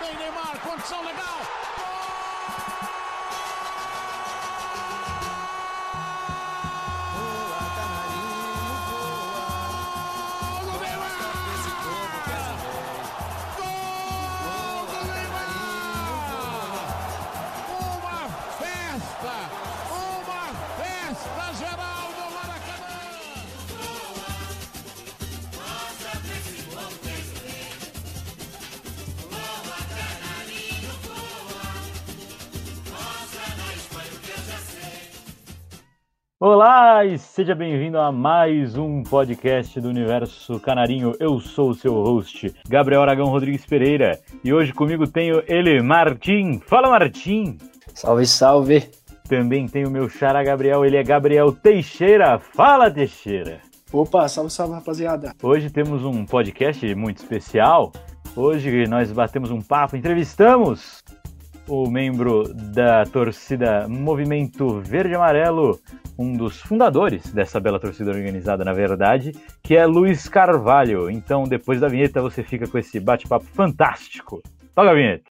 Tem Neymar, condição legal. Olá e seja bem-vindo a mais um podcast do Universo Canarinho. Eu sou o seu host, Gabriel Aragão Rodrigues Pereira, e hoje comigo tenho ele, Martim. Fala, Martim! Salve, salve! Também tem o meu xará Gabriel, ele é Gabriel Teixeira. Fala, Teixeira! Opa, salve, salve, rapaziada! Hoje temos um podcast muito especial. Hoje nós batemos um papo, entrevistamos o membro da torcida Movimento Verde Amarelo, um dos fundadores dessa bela torcida organizada, na verdade, que é Luiz Carvalho. Então, depois da vinheta, você fica com esse bate-papo fantástico. Toca a vinheta.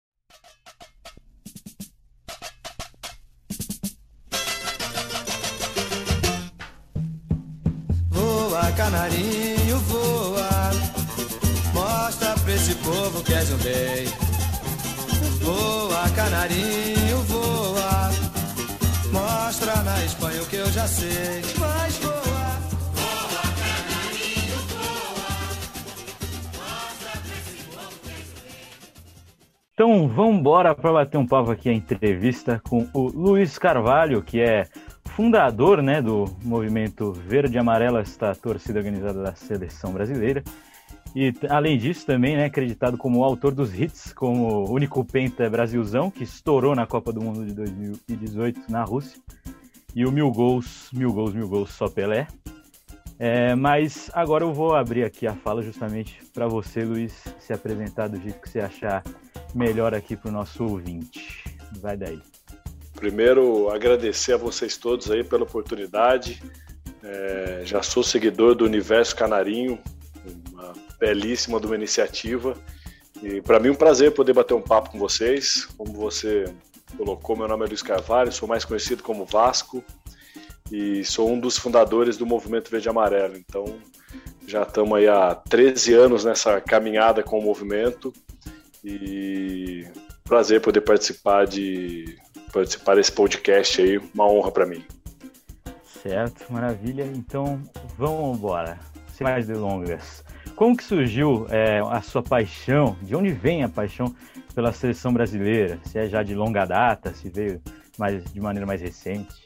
Voa, canarinho, voa. Mostra pra esse povo que és um rei. Voa, canarinho, voa. Mostra na Espanha o que eu já sei. Mas voa. Voa, canarinho, voa. Mostra pra esse povo. Então vamos embora para bater um papo aqui a entrevista com o Luiz Carvalho, que é fundador né, do movimento Verde Amarelo, esta torcida organizada da seleção brasileira. E além disso, também é né, acreditado como autor dos hits, como o único penta Brasilzão, que estourou na Copa do Mundo de 2018 na Rússia. E o mil gols, mil gols, mil gols, só Pelé. É, mas agora eu vou abrir aqui a fala justamente para você, Luiz, se apresentar do jeito que você achar melhor aqui para o nosso ouvinte. Vai daí. Primeiro, agradecer a vocês todos aí pela oportunidade. É, já sou seguidor do Universo Canarinho, uma belíssima de uma iniciativa. E para mim é um prazer poder bater um papo com vocês. Como você colocou, meu nome é Luiz Carvalho, sou mais conhecido como Vasco e sou um dos fundadores do Movimento Verde Amarelo. Então, já estamos aí há 13 anos nessa caminhada com o movimento e prazer poder participar de participar desse podcast aí, uma honra para mim. Certo, maravilha. Então, vamos embora. Sem mais delongas. Como que surgiu é, a sua paixão? De onde vem a paixão pela seleção brasileira? Se é já de longa data, se veio mais, de maneira mais recente?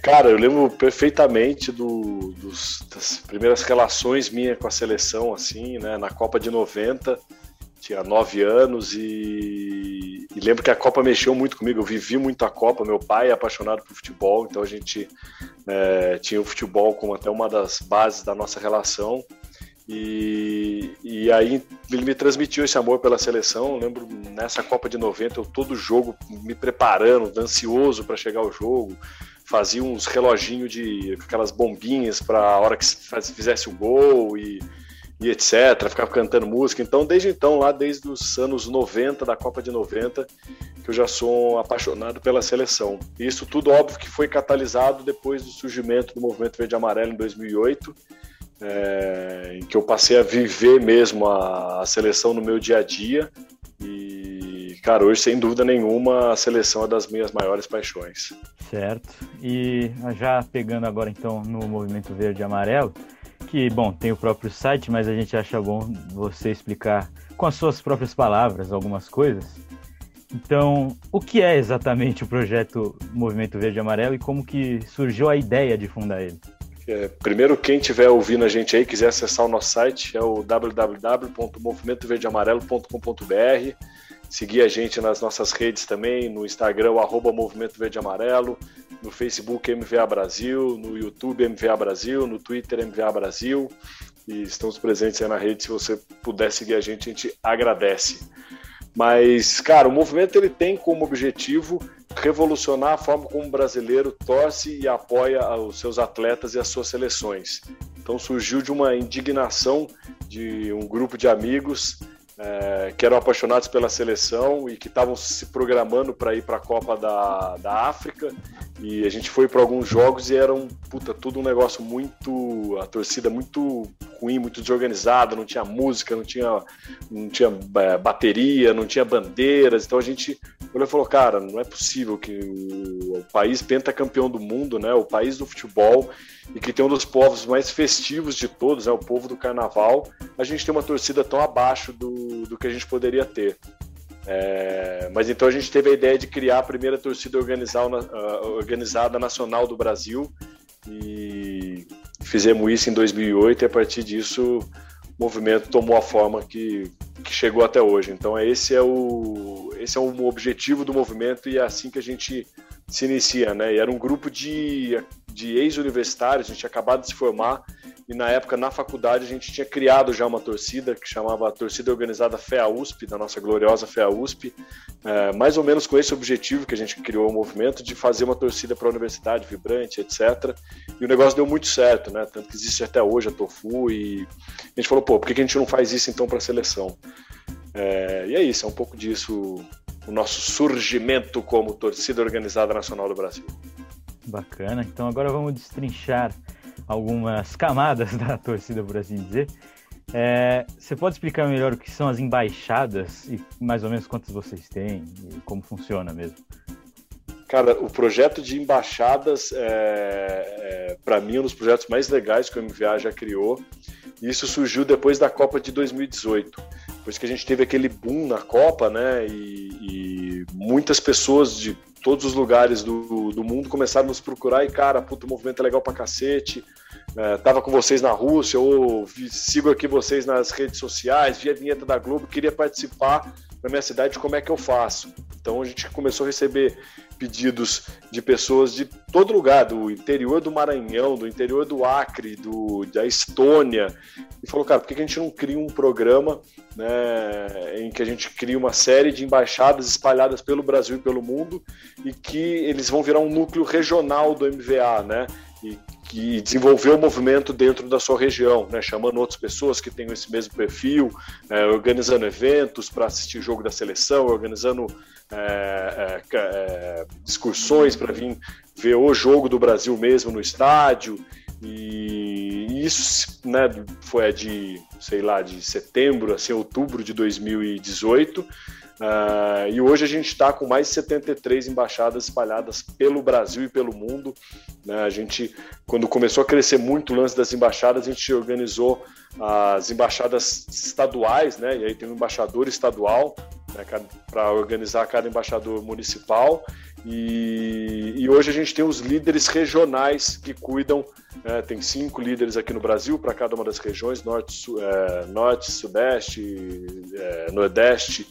Cara, eu lembro perfeitamente do, dos, das primeiras relações minhas com a seleção, assim, né? Na Copa de 90, tinha nove anos e, e, lembro que a Copa mexeu muito comigo. Eu vivi muito a Copa. Meu pai é apaixonado por futebol, então a gente é, tinha o futebol como até uma das bases da nossa relação. E, e aí ele me transmitiu esse amor pela seleção. Eu lembro nessa Copa de 90, eu todo jogo me preparando, ansioso para chegar ao jogo. Fazia uns reloginhos de aquelas bombinhas para a hora que fizesse o gol e, e etc. Ficava cantando música. Então, desde então, lá desde os anos 90, da Copa de 90, que eu já sou apaixonado pela seleção. Isso tudo, óbvio, que foi catalisado depois do surgimento do Movimento Verde Amarelo em 2008 é, em que eu passei a viver mesmo a, a, seleção no meu dia a dia. E, cara, hoje, sem dúvida nenhuma, a seleção é das minhas maiores paixões. Certo. E já pegando agora, então, no Movimento Verde e Amarelo, que, bom, tem o próprio site, mas a gente acha bom você explicar com as suas próprias palavras algumas coisas. Então, o que é exatamente o projeto Movimento Verde e Amarelo e como que surgiu a ideia de fundar ele? É, primeiro, quem estiver ouvindo a gente aí, quiser acessar o nosso site, é o www.movimentoverdeamarelo.com.br. Seguir a gente nas nossas redes também, no Instagram, arroba Movimento Verde Amarelo, no Facebook MVA Brasil, no YouTube MVA Brasil, no Twitter MVA Brasil. E estamos presentes aí na rede. Se você puder seguir a gente, a gente agradece. Mas, cara, o movimento ele tem como objetivo revolucionar a forma como o brasileiro torce e apoia os seus atletas e as suas seleções. Então surgiu de uma indignação de um grupo de amigos é, que eram apaixonados pela seleção e que estavam se programando para ir para a Copa da, da África. E a gente foi para alguns jogos e era um, puta, tudo um negócio muito. a torcida muito ruim, muito desorganizada, não tinha música, não tinha, não tinha é, bateria, não tinha bandeiras. Então a gente olhou e falou: cara, não é possível que o, o país pentacampeão do mundo, né, o país do futebol, e que tem um dos povos mais festivos de todos, é o povo do carnaval, a gente tem uma torcida tão abaixo do, do que a gente poderia ter. É, mas então a gente teve a ideia de criar a primeira torcida organizada, organizada nacional do Brasil e fizemos isso em 2008 e a partir disso o movimento tomou a forma que, que chegou até hoje. Então esse é o esse é o objetivo do movimento e é assim que a gente se inicia, né? E era um grupo de, de ex-universitários, a gente tinha acabado de se formar e na época, na faculdade, a gente tinha criado já uma torcida que chamava Torcida Organizada FEA USP, da nossa gloriosa FEA USP, é, mais ou menos com esse objetivo que a gente criou o movimento de fazer uma torcida para a universidade, vibrante, etc. E o negócio deu muito certo, né? Tanto que existe até hoje a Tofu e a gente falou, pô, por que a gente não faz isso então para a seleção? É, e é isso, é um pouco disso o nosso surgimento como torcida organizada nacional do Brasil. Bacana, então agora vamos destrinchar algumas camadas da torcida, por assim dizer. É, você pode explicar melhor o que são as embaixadas e mais ou menos quantas vocês têm e como funciona mesmo? Cara, o projeto de embaixadas é, é para mim um dos projetos mais legais que o MVA já criou. Isso surgiu depois da Copa de 2018, depois que a gente teve aquele boom na Copa, né? E, e muitas pessoas de todos os lugares do, do mundo começaram a nos procurar e, cara, puto, o movimento é legal pra cacete. É, tava com vocês na Rússia, ou vi, sigo aqui vocês nas redes sociais, vi a vinheta da Globo, queria participar na minha cidade, como é que eu faço? Então a gente começou a receber pedidos de pessoas de todo lugar, do interior do Maranhão, do interior do Acre, do, da Estônia, e falou, cara, por que a gente não cria um programa né, em que a gente cria uma série de embaixadas espalhadas pelo Brasil e pelo mundo e que eles vão virar um núcleo regional do MVA, né? Que desenvolveu o movimento dentro da sua região, né, chamando outras pessoas que tenham esse mesmo perfil, é, organizando eventos para assistir jogo da seleção, organizando é, é, é excursões para vir ver o jogo do Brasil mesmo no estádio. E isso né, foi de, sei lá, de setembro, assim, outubro de 2018. Uh, e hoje a gente está com mais de 73 embaixadas espalhadas pelo Brasil e pelo mundo. Né? A gente, quando começou a crescer muito o lance das embaixadas, a gente organizou as embaixadas estaduais, né? e aí tem um embaixador estadual né, para organizar cada embaixador municipal. E, e, hoje a gente tem os líderes regionais que cuidam, né, tem cinco líderes aqui no Brasil para cada uma das regiões, norte, é, norte sudeste, é, nordeste,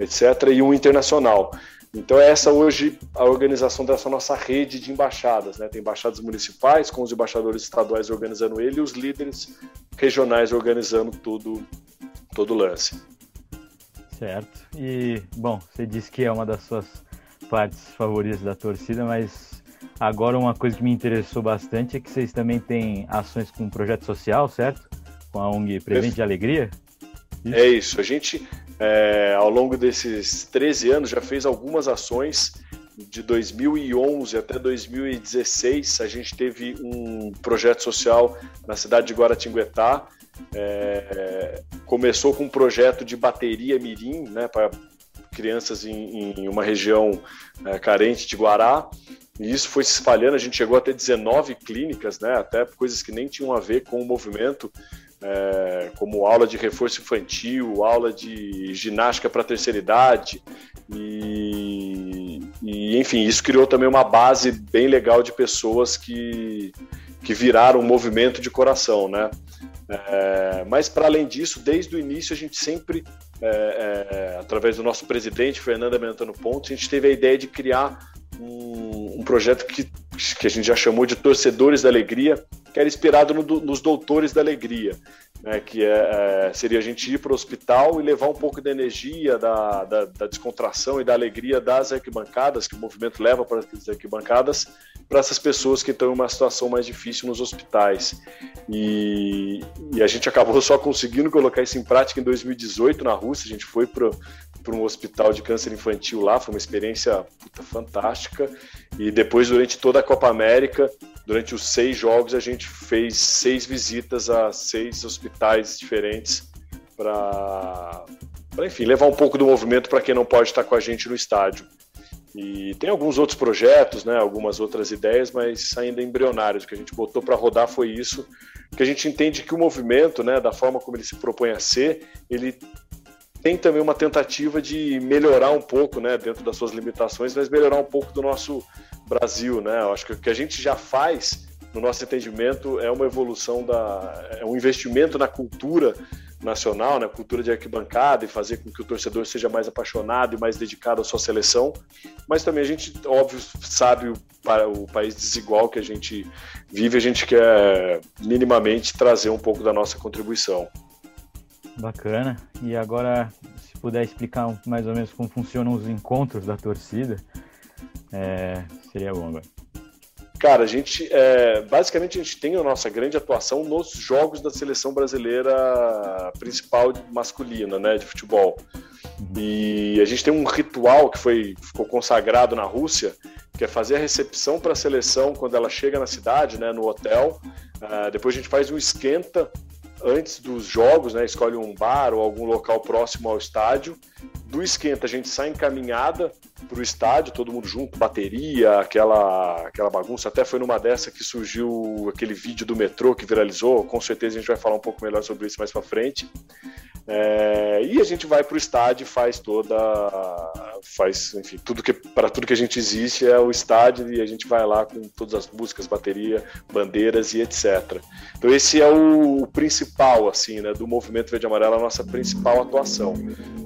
etc., e um internacional. Então, essa hoje a organização dessa nossa rede de embaixadas. Né? Tem embaixadas municipais, com os embaixadores estaduais organizando ele e os líderes regionais organizando tudo, todo o lance. Certo. E, bom, você disse que é uma das suas partes favoritas da torcida, mas agora uma coisa que me interessou bastante é que vocês também têm ações com um projeto social, certo? Com a ONG Presente de Alegria? Isso? É isso. A gente, é, ao longo desses 13 anos, já fez algumas ações. De 2011 até 2016, a gente teve um projeto social na cidade de Guaratinguetá. É, começou com um projeto de bateria mirim, né, para crianças em, em uma região é, carente de Guará. E isso foi se espalhando, a gente chegou a ter 19 clínicas, né, até coisas que nem tinham a ver com o movimento, é, como aula de reforço infantil, aula de ginástica para terceira idade, e, e, enfim, isso criou também uma base bem legal de pessoas que, que viraram um movimento de coração, né? É, mas para além disso, desde o início a gente sempre, é, é, através do nosso presidente Fernando Amentano Pontes, a gente teve a ideia de criar um, projeto que, que a gente já chamou de Torcedores da Alegria, que era inspirado no, nos Doutores da Alegria, né, que é, é, seria a gente ir para o hospital e levar um pouco da energia, da, da, da, descontração e da alegria das arquibancadas, que o movimento leva para as arquibancadas, para essas pessoas que estão em uma situação mais difícil nos hospitais. E, e, a gente acabou só conseguindo colocar isso em prática em 2018 na Rússia. A gente foi para um hospital de câncer infantil lá, foi uma experiência puta, fantástica. E depois, durante toda a Copa América, durante os seis jogos, a gente fez seis visitas a seis hospitais diferentes para, enfim, levar um pouco do movimento para quem não pode estar com a gente no estádio. E tem alguns outros projetos, né, algumas outras ideias, mas ainda embrionários. O que a gente botou para rodar foi isso, que a gente entende que o movimento, né, da forma como ele se propõe a ser, ele tem também uma tentativa de melhorar um pouco, né, dentro das suas limitações, mas melhorar um pouco do nosso Brasil, né? Eu acho que o que a gente já faz, no nosso entendimento, é uma evolução da, é um investimento na cultura nacional, na né, cultura de arquibancada e fazer com que o torcedor seja mais apaixonado e mais dedicado à sua seleção. Mas também a gente, óbvio, sabe o, o país desigual que a gente vive, a gente quer minimamente trazer um pouco da nossa contribuição. Bacana. E agora, se puder explicar mais ou menos como funcionam os encontros da torcida, é, seria bom agora. Cara, a gente é, basicamente a gente tem a nossa grande atuação nos jogos da seleção brasileira principal masculina, né, de futebol. E a gente tem um ritual que foi ficou consagrado na Rússia, que é fazer a recepção para a seleção quando ela chega na cidade, né, no hotel. Uh, depois a gente faz um esquenta antes dos jogos, né, escolhe um bar ou algum local próximo ao estádio. Do esquenta a gente sai encaminhada para o estádio, todo mundo junto, bateria, aquela, aquela bagunça. Até foi numa dessa que surgiu aquele vídeo do metrô que viralizou. Com certeza a gente vai falar um pouco melhor sobre isso mais para frente. É, e a gente vai para o estádio e faz toda. Faz, enfim, tudo que para tudo que a gente existe é o estádio e a gente vai lá com todas as músicas, bateria, bandeiras e etc. Então esse é o, principal, assim, né, do movimento Verde Amarelo, a nossa principal atuação.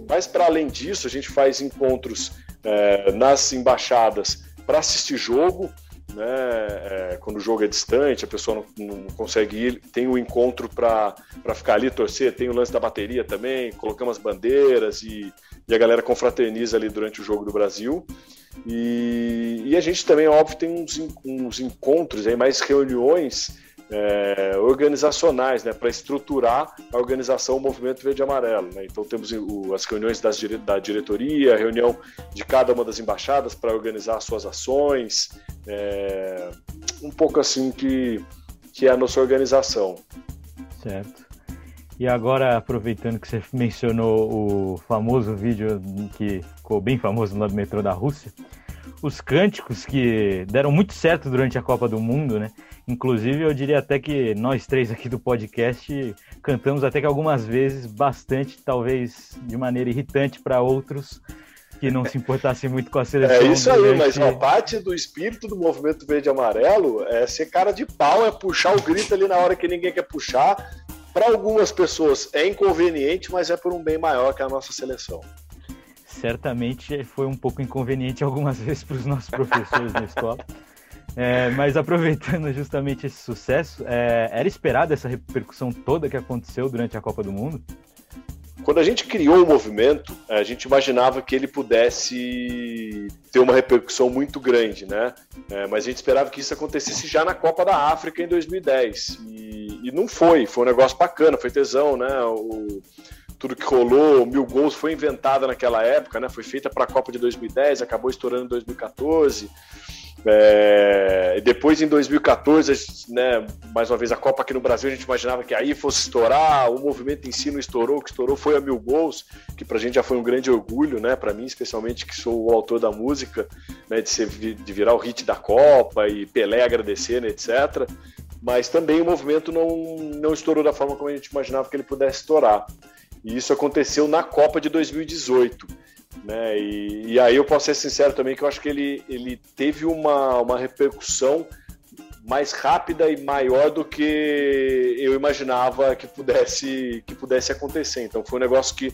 Mas para além disso, a gente faz encontros é, nas embaixadas para assistir jogo, né? É, quando o jogo é distante, a pessoa não, não consegue ir, tem o encontro para ficar ali, torcer, tem o lance da bateria também, colocamos as bandeiras e, e a galera confraterniza ali durante o jogo do Brasil. E, e a gente também, óbvio, tem uns, uns encontros, aí, mais reuniões é, organizacionais, né, para estruturar a organização do Movimento Verde e Amarelo. Né? Então temos o, as reuniões das, da diretoria, a reunião de cada uma das embaixadas para organizar suas ações, é, um pouco assim que, que é a nossa organização. Certo. E agora, aproveitando que você mencionou o famoso vídeo que ficou bem famoso lá do metrô da Rússia, os cânticos que deram muito certo durante a Copa do Mundo, né? Inclusive, eu diria até que nós três aqui do podcast cantamos até que algumas vezes bastante, talvez de maneira irritante para outros que não se importassem muito com a seleção. É isso aí, mas a parte do espírito do movimento verde e amarelo é ser cara de pau, é puxar o grito ali na hora que ninguém quer puxar. Para algumas pessoas é inconveniente, mas é por um bem maior que a nossa seleção. Certamente foi um pouco inconveniente algumas vezes para os nossos professores na escola. É, mas aproveitando justamente esse sucesso, é, era esperada essa repercussão toda que aconteceu durante a Copa do Mundo? Quando a gente criou o movimento, a gente imaginava que ele pudesse ter uma repercussão muito grande, né? É, mas a gente esperava que isso acontecesse já na Copa da África em 2010. E, e não foi, foi um negócio bacana, foi tesão, né? O, tudo que rolou, mil gols foi inventada naquela época, né? Foi feita para a Copa de 2010, acabou estourando em 2014. É, depois, em 2014, né, mais uma vez, a Copa aqui no Brasil, a gente imaginava que aí fosse estourar, o movimento em si não estourou, o que estourou foi a Mil Gols, que pra gente já foi um grande orgulho, né, pra mim, especialmente que sou o autor da música, né, de, ser, de virar o hit da Copa e Pelé agradecendo, etc. Mas também o movimento não, não estourou da forma como a gente imaginava que ele pudesse estourar. E isso aconteceu na Copa de 2018 né? E, e, aí eu posso ser sincero também que eu acho que ele, ele teve uma, uma repercussão mais rápida e maior do que eu imaginava que pudesse, que pudesse acontecer. Então foi um negócio que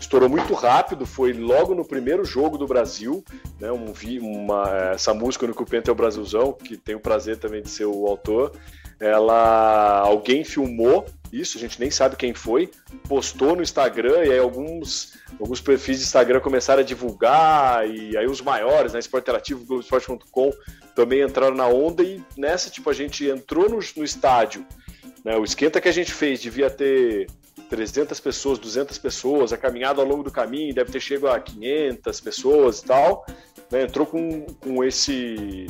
estourou muito rápido, foi logo no primeiro jogo do Brasil, né? Um, uma, essa música no Cupento é o Brasilzão, que tenho o prazer também de ser o autor. Ela alguém filmou isso, a gente nem sabe quem foi, postou no Instagram e aí alguns, alguns perfis de Instagram começaram a divulgar e aí os maiores, né, Esporte Interativo, Globoesporte.com também entraram na onda e nessa, tipo, a gente entrou no, no estádio, né, o esquenta que a gente fez devia ter 300 pessoas, 200 pessoas, a caminhada ao longo do caminho deve ter chegado a 500 pessoas e tal, né, entrou com, com esse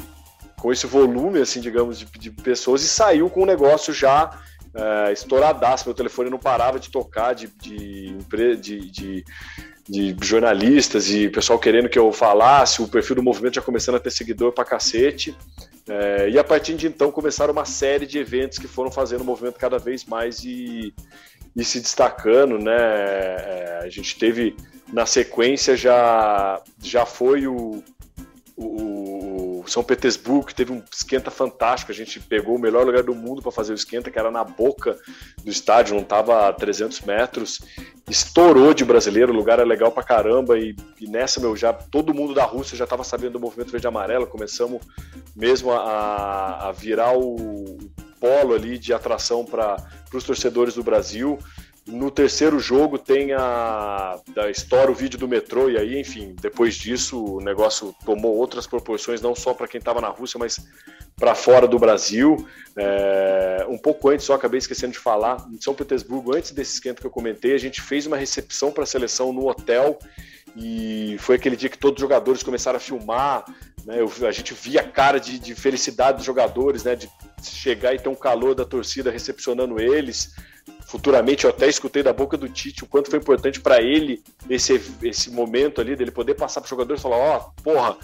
com esse volume, assim, digamos, de, de pessoas e saiu com o negócio já é, estouradaço. Meu telefone não parava de tocar de, de, de, de, de jornalistas e pessoal querendo que eu falasse. O perfil do movimento já começando a ter seguidor pra cacete. É, e a partir de então começaram uma série de eventos que foram fazendo o movimento cada vez mais e, e se destacando, né? É, a gente teve na sequência já já foi o, o, São Petersburgo, que teve um esquenta fantástico. A gente pegou o melhor lugar do mundo para fazer o esquenta, que era na boca do estádio, não estava a 300 metros. Estourou de brasileiro, o lugar é legal pra caramba. E, e, nessa, meu, já todo mundo da Rússia já estava sabendo do movimento verde-amarelo. Começamos mesmo a, a virar o polo ali de atração para os torcedores do Brasil. No terceiro jogo tem a da história, o vídeo do metrô, e aí, enfim, depois disso o negócio tomou outras proporções, não só para quem estava na Rússia, mas para fora do Brasil. É, um pouco antes, só acabei esquecendo de falar, em São Petersburgo, antes desse esquenta que eu comentei, a gente fez uma recepção para a seleção no hotel e foi aquele dia que todos os jogadores começaram a filmar. Né, eu, a gente via a cara de, de, felicidade dos jogadores, né, de chegar e ter um calor da torcida recepcionando eles futuramente eu até escutei da boca do Tite o quanto foi importante para ele esse, esse momento ali dele poder passar para os jogadores e falar: ó, oh, porra,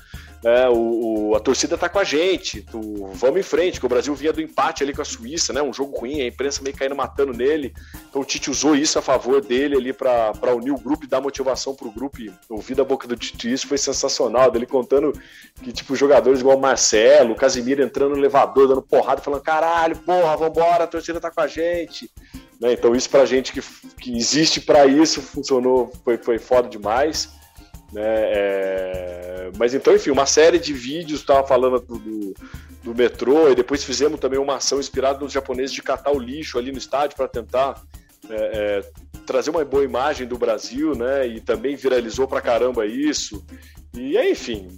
é, o, o, a torcida tá com a gente, tu, vamos em frente, que o Brasil vinha do empate ali com a Suíça, né? Um jogo ruim, a imprensa meio caindo matando nele. Então o Tite usou isso a favor dele ali para unir o grupo e dar motivação pro grupo. Ouvir da boca do Tite isso foi sensacional, dele contando que, tipo, jogadores igual o Marcelo, o Casimiro entrando no elevador, dando porrada, falando: caralho, porra, vambora, a torcida tá com a gente. Né? Então isso para gente que, que existe para isso funcionou, foi, foi foda demais. Né? É... Mas então, enfim, uma série de vídeos, estava falando do, do, metrô, e depois fizemos também uma ação inspirada nos japoneses de catar o lixo ali no estádio para tentar é, é, trazer uma boa imagem do Brasil, né? E também viralizou pra caramba isso. E aí, enfim,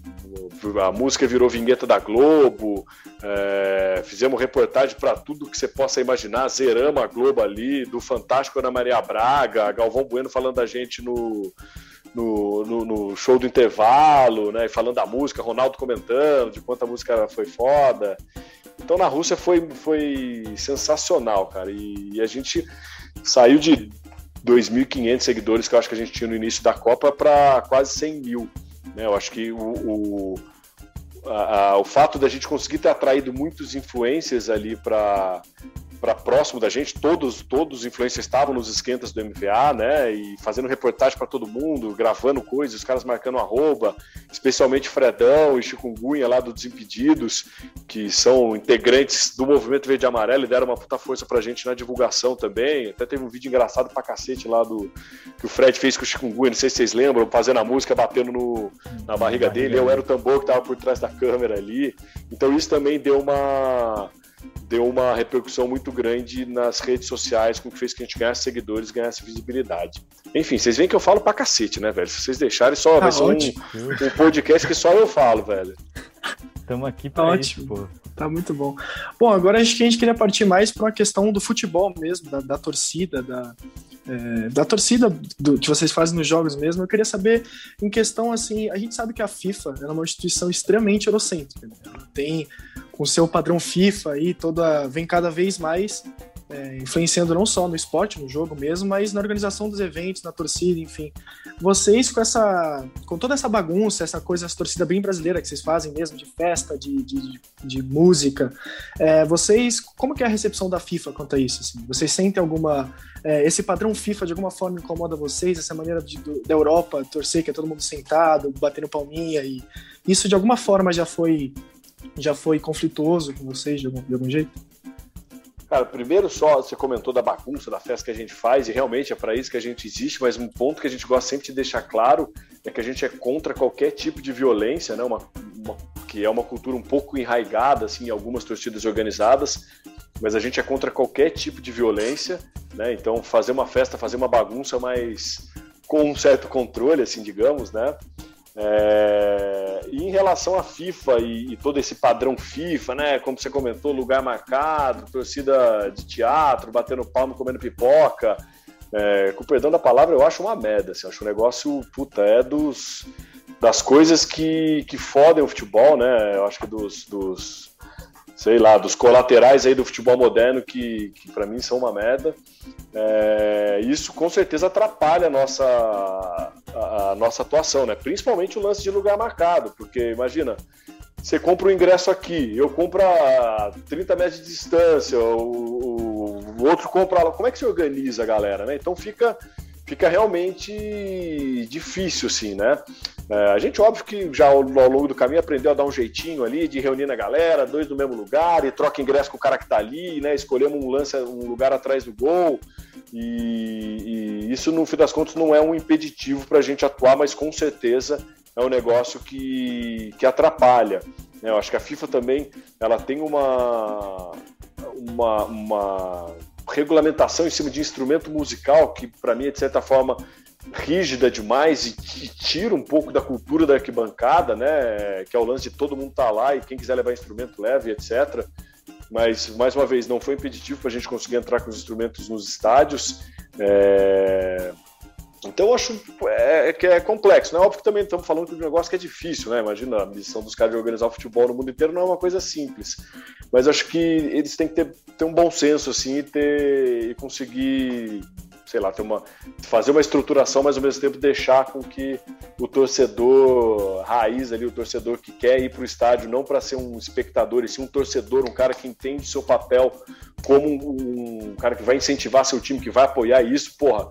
a música virou vinheta da Globo, é, fizemos reportagem para tudo que você possa imaginar, zeramos a Globo ali, do Fantástico Ana Maria Braga, Galvão Bueno falando da gente no, no, no, no, show do intervalo, né, falando da música, Ronaldo comentando de quanto a música foi foda. Então na Rússia foi, foi sensacional, cara, e, e a gente saiu de 2.500 seguidores que eu acho que a gente tinha no início da Copa para quase 100 mil. Né? Eu acho que o, o, a, a, o fato da gente conseguir ter atraído muitos influencers ali para para próximo da gente, todos, todos os influencers estavam nos esquentas do MVA, né? E fazendo reportagem para todo mundo, gravando coisas, os caras marcando arroba, especialmente Fredão e Chikungunya lá do Desimpedidos, que são integrantes do movimento Verde e Amarelo e deram uma puta força pra gente na divulgação também. Até teve um vídeo engraçado pra cacete lá do que o Fred fez com o Chikungunya, não sei se vocês lembram, fazendo a música, batendo no, na barriga dele. Eu era o tambor que tava por trás da câmera ali. Então isso também deu uma deu uma repercussão muito grande nas redes sociais, com que fez que a gente ganhasse seguidores, ganhasse visibilidade. Enfim, vocês veem que eu falo pra cacete, né, velho? Se vocês deixarem, só tá vai ser um, um, podcast que só eu falo, velho. Estamos aqui tá ótimo. Isso, pô. Tá muito bom. Bom, agora acho que a gente queria partir mais para uma questão do futebol mesmo, da, da torcida, da, é, da torcida do, que vocês fazem nos jogos mesmo. Eu queria saber, em questão assim, a gente sabe que a FIFA é uma instituição extremamente eurocêntrica. Né? Ela tem com o seu padrão FIFA aí, toda vem cada vez mais é, influenciando não só no esporte, no jogo mesmo, mas na organização dos eventos, na torcida, enfim. Vocês com essa, com toda essa bagunça, essa coisa, essa torcida bem brasileira que vocês fazem mesmo, de festa, de, de, de música, é, vocês, como que é a recepção da FIFA quanto a isso? Assim? Vocês sentem alguma, é, esse padrão FIFA de alguma forma incomoda vocês, essa maneira de, do, da Europa torcer que é todo mundo sentado, batendo palminha e isso de alguma forma já foi já foi conflituoso com vocês de algum, de algum jeito? Cara, primeiro só você comentou da bagunça, da festa que a gente faz, e realmente é para isso que a gente existe, mas um ponto que a gente gosta sempre de deixar claro é que a gente é contra qualquer tipo de violência, né? Uma, uma que é uma cultura um pouco enraigada assim, em algumas torcidas organizadas. mas a gente é contra qualquer tipo de violência, né? Então fazer uma festa, fazer uma bagunça, mas com um certo controle, assim, digamos, né? É... E em relação à FIFA e, e, todo esse padrão FIFA, né? Como você comentou, lugar marcado, torcida de teatro, batendo palmo, comendo pipoca. É, com perdão da palavra, eu acho uma merda. Assim, acho um negócio, puta, é dos, das coisas que, que fodem o futebol, né? Eu acho que dos, dos sei lá, dos colaterais aí do futebol moderno que, que para mim são uma merda. É, isso com certeza atrapalha a nossa, a, nossa atuação, né? Principalmente o lance de lugar marcado, porque imagina, você compra o ingresso aqui, eu compro a 30 metros de distância, o, o outro compra lá. Como é que se organiza, galera? Né? Então fica fica realmente difícil, assim, né? É, a gente, óbvio que já ao, longo do caminho aprendeu a dar um jeitinho ali, de reunir na galera, dois no mesmo lugar, e troca ingresso com o cara que tá ali, né? Escolhemos um lance, um lugar atrás do gol, e, e isso, no fim das contas, não é um impeditivo para a gente atuar, mas com certeza é um negócio que, que atrapalha. Né? Eu acho que a FIFA também ela tem uma, uma, uma regulamentação em cima de instrumento musical que, para mim, de certa forma rígida demais e, e, tira um pouco da cultura da arquibancada, né? Que é o lance de todo mundo estar tá lá e quem quiser levar instrumento leve, etc. Mas, mais uma vez, não foi impeditivo para a gente conseguir entrar com os instrumentos nos estádios. É... Então eu acho é, é, que é complexo, né? Óbvio que também estamos falando de um negócio que é difícil, né? Imagina, a missão dos caras de organizar o futebol no mundo inteiro não é uma coisa simples. Mas acho que eles têm que ter, ter um bom senso, assim, e, ter, e conseguir, sei lá, ter uma, fazer uma estruturação, mas ao mesmo tempo deixar com que o torcedor raiz ali, o torcedor que quer ir para o estádio, não para ser um espectador, e sim um torcedor, um cara que entende seu papel como um, um cara que vai incentivar seu time, que vai apoiar isso, porra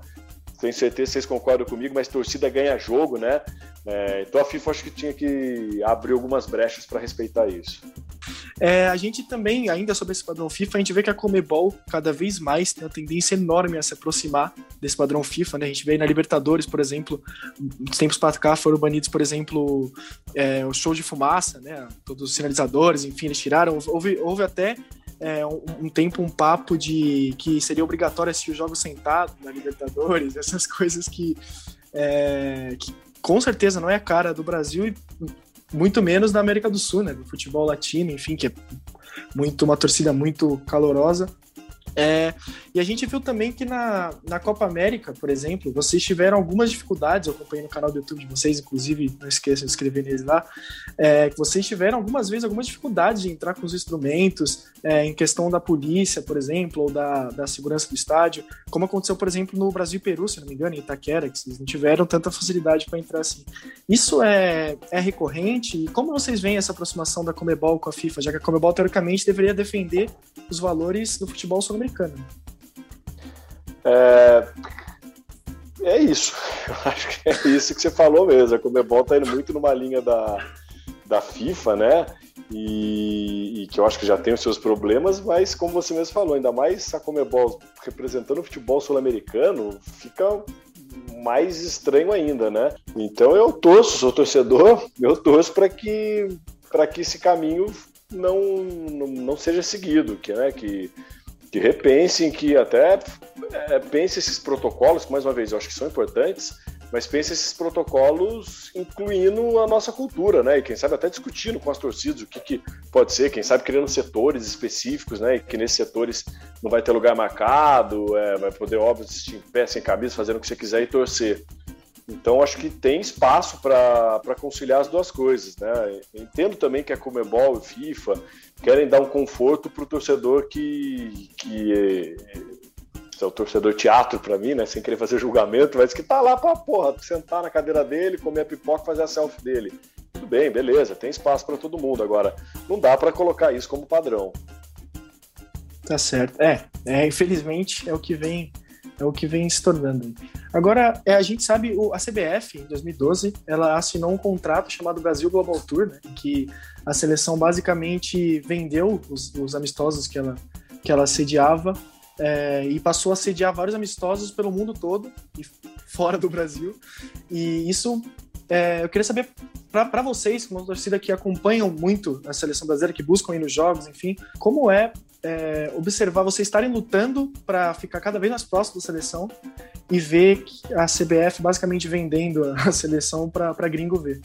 tenho certeza que vocês concordam comigo, mas torcida ganha jogo, né? É, então a FIFA acho que tinha que abrir algumas brechas para respeitar isso. É, a gente também, ainda sobre esse padrão FIFA, a gente vê que a Comebol cada vez mais tem uma tendência enorme a se aproximar desse padrão FIFA, né? A gente vê na Libertadores, por exemplo, nos tempos para cá foram banidos, por exemplo, é, o show de fumaça, né? Todos os sinalizadores, enfim, eles tiraram. Houve, houve até é, um, um, tempo um papo de que seria obrigatório assistir os jogos sentado na Libertadores, essas coisas que, é, que com certeza não é a cara do Brasil e muito menos da América do Sul, né? Do futebol latino, enfim, que é muito uma torcida muito calorosa. É, e a gente viu também que na, na Copa América, por exemplo, vocês tiveram algumas dificuldades, eu acompanhei no canal do YouTube de vocês, inclusive, não esqueçam de inscrever neles lá, é, vocês tiveram algumas vezes algumas dificuldades de entrar com os instrumentos, é, em questão da polícia, por exemplo, ou da, da segurança do estádio, como aconteceu, por exemplo, no Brasil e Peru, se não me engano, em Itaquera, que vocês não tiveram tanta facilidade para entrar assim. Isso é, é recorrente? E como vocês veem essa aproximação da Comebol com a FIFA, já que a Comebol, teoricamente, deveria defender os valores do futebol sul-americano? É... é isso. Eu acho que é isso que você falou mesmo. A Comebol está indo muito numa linha da, da FIFA, né? E, e, que eu acho que já tem os seus problemas, mas como você mesmo falou, ainda mais a Comebol representando o futebol sul-americano, fica mais estranho ainda, né? Então eu torço, sou torcedor, eu torço para que para que esse caminho não, não, não seja seguido, que, né, que que repensem, que até é, pense esses protocolos, que mais uma vez eu acho que são importantes, mas pense esses protocolos incluindo a nossa cultura, né? E quem sabe até discutindo com as torcidas o que, que pode ser, quem sabe criando setores específicos, né? E que nesses setores não vai ter lugar marcado, é, vai poder, óbvio, assistir em pé, sem camisa, fazendo o que você quiser e torcer. Então, acho que tem espaço para conciliar as duas coisas. Né? Entendo também que a Comebol e FIFA querem dar um conforto para o torcedor que, que é, o torcedor teatro para mim, né? sem querer fazer julgamento, mas que tá lá para porra, sentar na cadeira dele, comer a pipoca fazer a selfie dele. Tudo bem, beleza, tem espaço para todo mundo. Agora, não dá para colocar isso como padrão. Tá certo. É, é, infelizmente é o que vem é o que vem se tornando. Agora, é, a gente sabe, o, a CBF, em 2012, ela assinou um contrato chamado Brasil Global Tour, né, que a seleção basicamente vendeu os, os amistosos que ela, que ela sediava é, e passou a sediar vários amistosos pelo mundo todo e fora do Brasil. E isso, é, eu queria saber para vocês, como torcida que acompanham muito a seleção brasileira, que buscam ir nos jogos, enfim, como é, é observar vocês estarem lutando para ficar cada vez mais próximo da seleção e ver a CBF basicamente vendendo a seleção para gringo ver?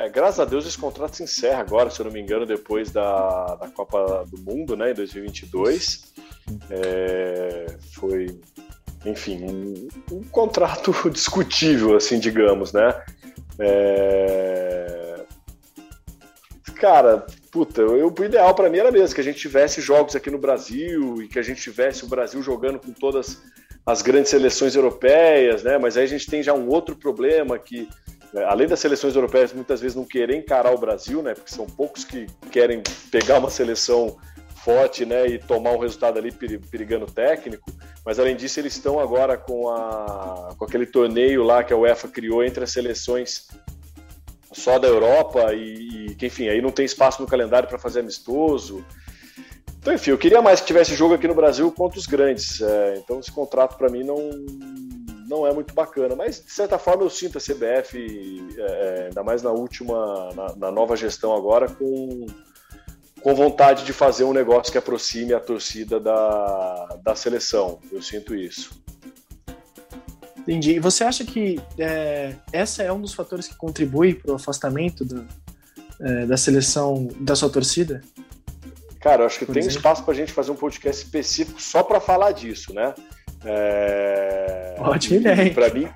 É, graças a Deus esse contrato se encerra agora, se eu não me engano, depois da, da Copa do Mundo, né, em 2022. É, foi, enfim, um, um, contrato discutível, assim, digamos, né? É... Cara, puta, eu, o ideal para mim era mesmo que a gente tivesse jogos aqui no Brasil e que a gente tivesse o Brasil jogando com todas as grandes seleções europeias, né? Mas aí a gente tem já um outro problema que além das seleções europeias muitas vezes não querer encarar o Brasil, né? Porque são poucos que querem pegar uma seleção forte, né? E tomar um resultado ali perigando técnico. Mas além disso, eles estão agora com, a, com aquele torneio lá que a UEFA criou entre as seleções só da Europa e, e enfim, aí não tem espaço no calendário para fazer amistoso. Então, enfim, eu queria mais que tivesse jogo aqui no Brasil contra os grandes. É, então, esse contrato para mim não, não é muito bacana. Mas, de certa forma, eu sinto a CBF, é, é, ainda mais na última, na, na, nova gestão agora, com, com vontade de fazer um negócio que aproxime a torcida da, da seleção. Eu sinto isso. Entendi. E você acha que é, essa é um dos fatores que contribui para o afastamento do, é, da seleção da sua torcida? Cara, eu acho que Por tem exemplo? espaço para a gente fazer um podcast específico só para falar disso, né? É... Ótima ideia. Para mim,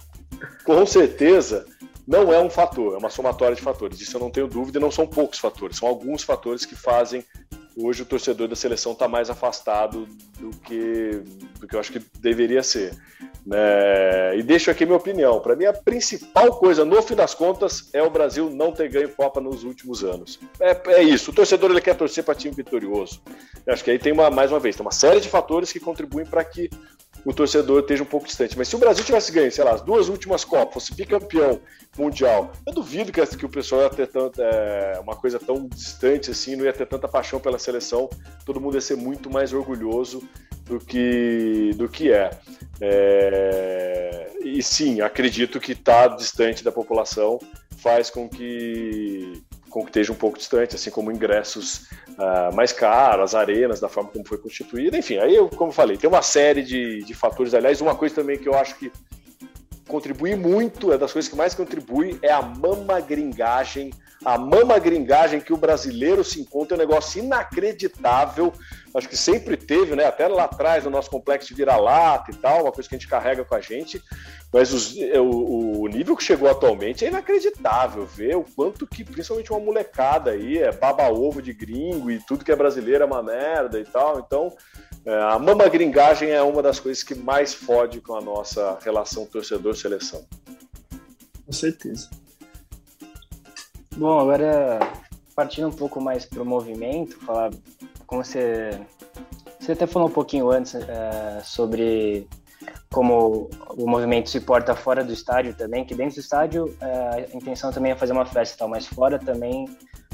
com certeza, não é um fator, é uma somatória de fatores. Isso eu não tenho dúvida, não são poucos fatores, são alguns fatores que fazem hoje o torcedor da seleção estar tá mais afastado do que, do que eu acho que deveria ser. Né? E deixo aqui minha opinião. Para mim, a principal coisa, no fim das contas, é o Brasil não ter ganho Copa nos últimos anos. É, é isso. O torcedor ele quer torcer para time vitorioso. Eu acho que aí tem uma, mais uma vez, tem uma série de fatores que contribuem para que o torcedor esteja um pouco distante. Mas se o Brasil tivesse ganho, sei lá, as duas últimas Copas, fosse bicampeão mundial, eu duvido que, que o pessoal ia ter tanto, é, uma coisa tão distante assim, não ia ter tanta paixão pela seleção, todo mundo ia ser muito mais orgulhoso do que, do que é. é e sim, acredito que estar tá distante da população faz com que com que esteja um pouco distante, assim como ingressos uh, mais caros, as arenas, da forma como foi constituída, enfim, aí eu, como falei, tem uma série de, de fatores. Aliás, uma coisa também que eu acho que contribui muito, é das coisas que mais contribui, é a mama gringagem. A mama gringagem que o brasileiro se encontra é um negócio inacreditável. Acho que sempre teve, né? Até lá atrás, no nosso complexo de vira-lata e tal, uma coisa que a gente carrega com a gente. Mas os, é, o, o, nível que chegou atualmente é inacreditável. Ver o quanto que, principalmente uma molecada aí, é baba-ovo de gringo e tudo que é brasileiro é uma merda e tal. Então, é, a mama gringagem é uma das coisas que mais fode com a nossa relação torcedor-seleção. Com certeza. Bom, agora partindo um pouco mais para o movimento, falar como você você até falou um pouquinho antes é, sobre como o movimento se porta fora do estádio também, que dentro do estádio é, a intenção também é fazer uma festa, tal, mas fora também